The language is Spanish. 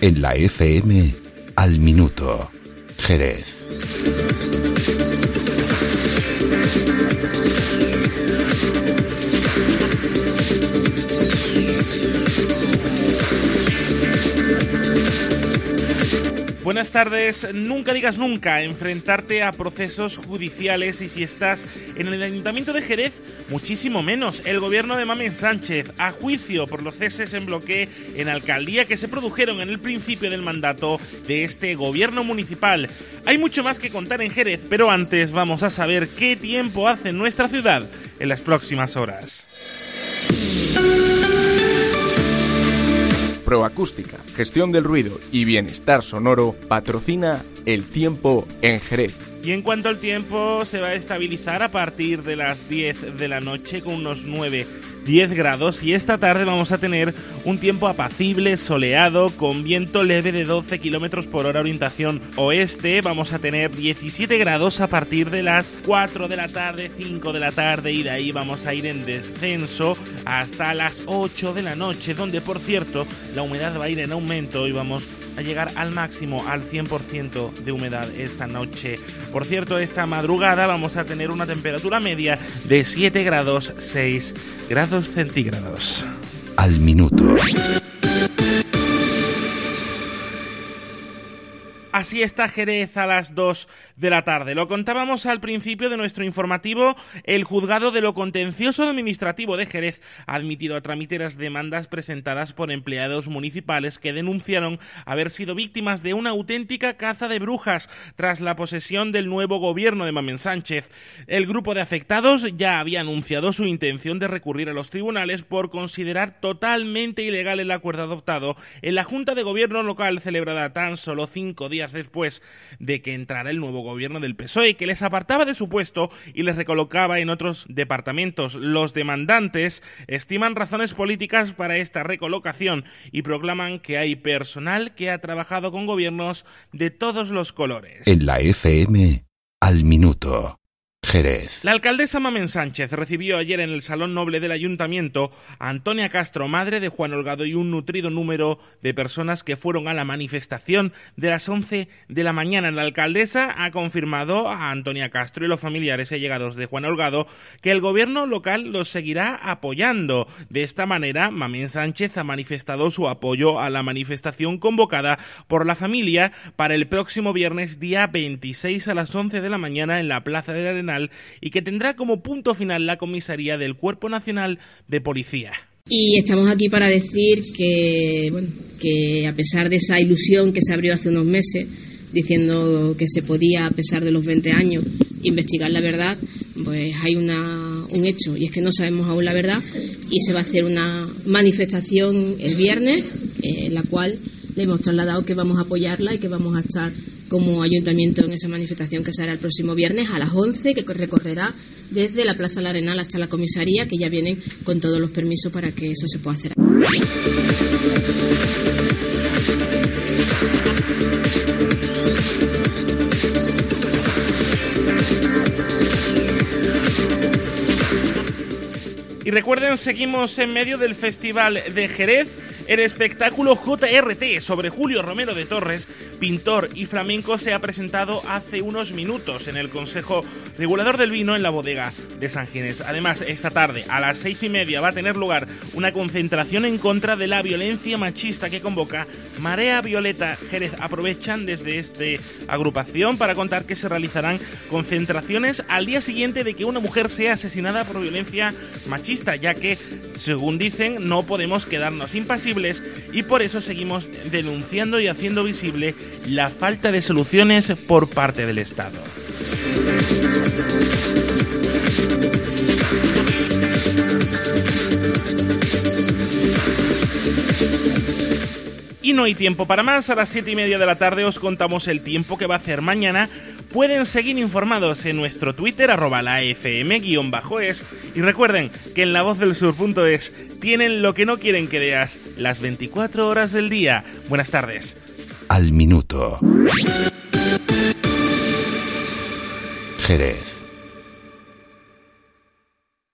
En la FM, al minuto, Jerez. Buenas tardes. Nunca digas nunca enfrentarte a procesos judiciales y si estás en el Ayuntamiento de Jerez, muchísimo menos. El gobierno de Mamen Sánchez a juicio por los ceses en bloque en alcaldía que se produjeron en el principio del mandato de este gobierno municipal. Hay mucho más que contar en Jerez, pero antes vamos a saber qué tiempo hace nuestra ciudad en las próximas horas. Proacústica, gestión del ruido y bienestar sonoro patrocina el tiempo en Jerez. Y en cuanto al tiempo, se va a estabilizar a partir de las 10 de la noche con unos 9 10 grados y esta tarde vamos a tener un tiempo apacible, soleado, con viento leve de 12 kilómetros por hora orientación oeste. Vamos a tener 17 grados a partir de las 4 de la tarde, 5 de la tarde y de ahí vamos a ir en descenso hasta las 8 de la noche, donde por cierto la humedad va a ir en aumento y vamos a llegar al máximo, al 100% de humedad esta noche. Por cierto, esta madrugada vamos a tener una temperatura media de 7 grados 6 grados centígrados. Al minuto. Así está Jerez a las 2 de la tarde. Lo contábamos al principio de nuestro informativo. El juzgado de lo contencioso administrativo de Jerez ha admitido a trámite las demandas presentadas por empleados municipales que denunciaron haber sido víctimas de una auténtica caza de brujas tras la posesión del nuevo gobierno de Mamen Sánchez. El grupo de afectados ya había anunciado su intención de recurrir a los tribunales por considerar totalmente ilegal el acuerdo adoptado en la Junta de Gobierno local celebrada tan solo cinco días después de que entrara el nuevo gobierno del PSOE, que les apartaba de su puesto y les recolocaba en otros departamentos. Los demandantes estiman razones políticas para esta recolocación y proclaman que hay personal que ha trabajado con gobiernos de todos los colores. En la FM, al minuto. La alcaldesa Mamen Sánchez recibió ayer en el Salón Noble del Ayuntamiento a Antonia Castro, madre de Juan Holgado, y un nutrido número de personas que fueron a la manifestación de las 11 de la mañana. La alcaldesa ha confirmado a Antonia Castro y los familiares y allegados de Juan Holgado que el gobierno local los seguirá apoyando. De esta manera, Mamen Sánchez ha manifestado su apoyo a la manifestación convocada por la familia para el próximo viernes día 26 a las 11 de la mañana en la Plaza de Y que tendrá como punto final la comisaría del Cuerpo Nacional de Policía. Y estamos aquí para decir que, bueno, que a pesar de esa ilusión que se abrió hace unos meses, diciendo que se podía, a pesar de los 20 años, investigar la verdad, pues hay una, un hecho, y es que no sabemos aún la verdad, y se va a hacer una manifestación el viernes, en la cual le hemos trasladado que vamos a apoyarla y que vamos a estar como ayuntamiento en esa manifestación que será el próximo viernes a las 11, que recorrerá desde la Plaza La Arenal hasta la comisaría, que ya vienen con todos los permisos para que eso se pueda hacer. Y recuerden, seguimos en medio del Festival de Jerez el espectáculo JRT sobre Julio Romero de Torres, pintor y flamenco, se ha presentado hace unos minutos en el Consejo Regulador del Vino en la bodega de San Ginés. Además, esta tarde a las seis y media va a tener lugar una concentración en contra de la violencia machista que convoca Marea Violeta Jerez. Aprovechan desde esta agrupación para contar que se realizarán concentraciones al día siguiente de que una mujer sea asesinada por violencia machista, ya que, según dicen, no podemos quedarnos y por eso seguimos denunciando y haciendo visible la falta de soluciones por parte del Estado. Y no hay tiempo para más. A las 7 y media de la tarde os contamos el tiempo que va a hacer mañana. Pueden seguir informados en nuestro Twitter, arroba la FM-es. Y recuerden que en la voz del sur.es tienen lo que no quieren que veas las 24 horas del día. Buenas tardes. Al minuto. Jerez.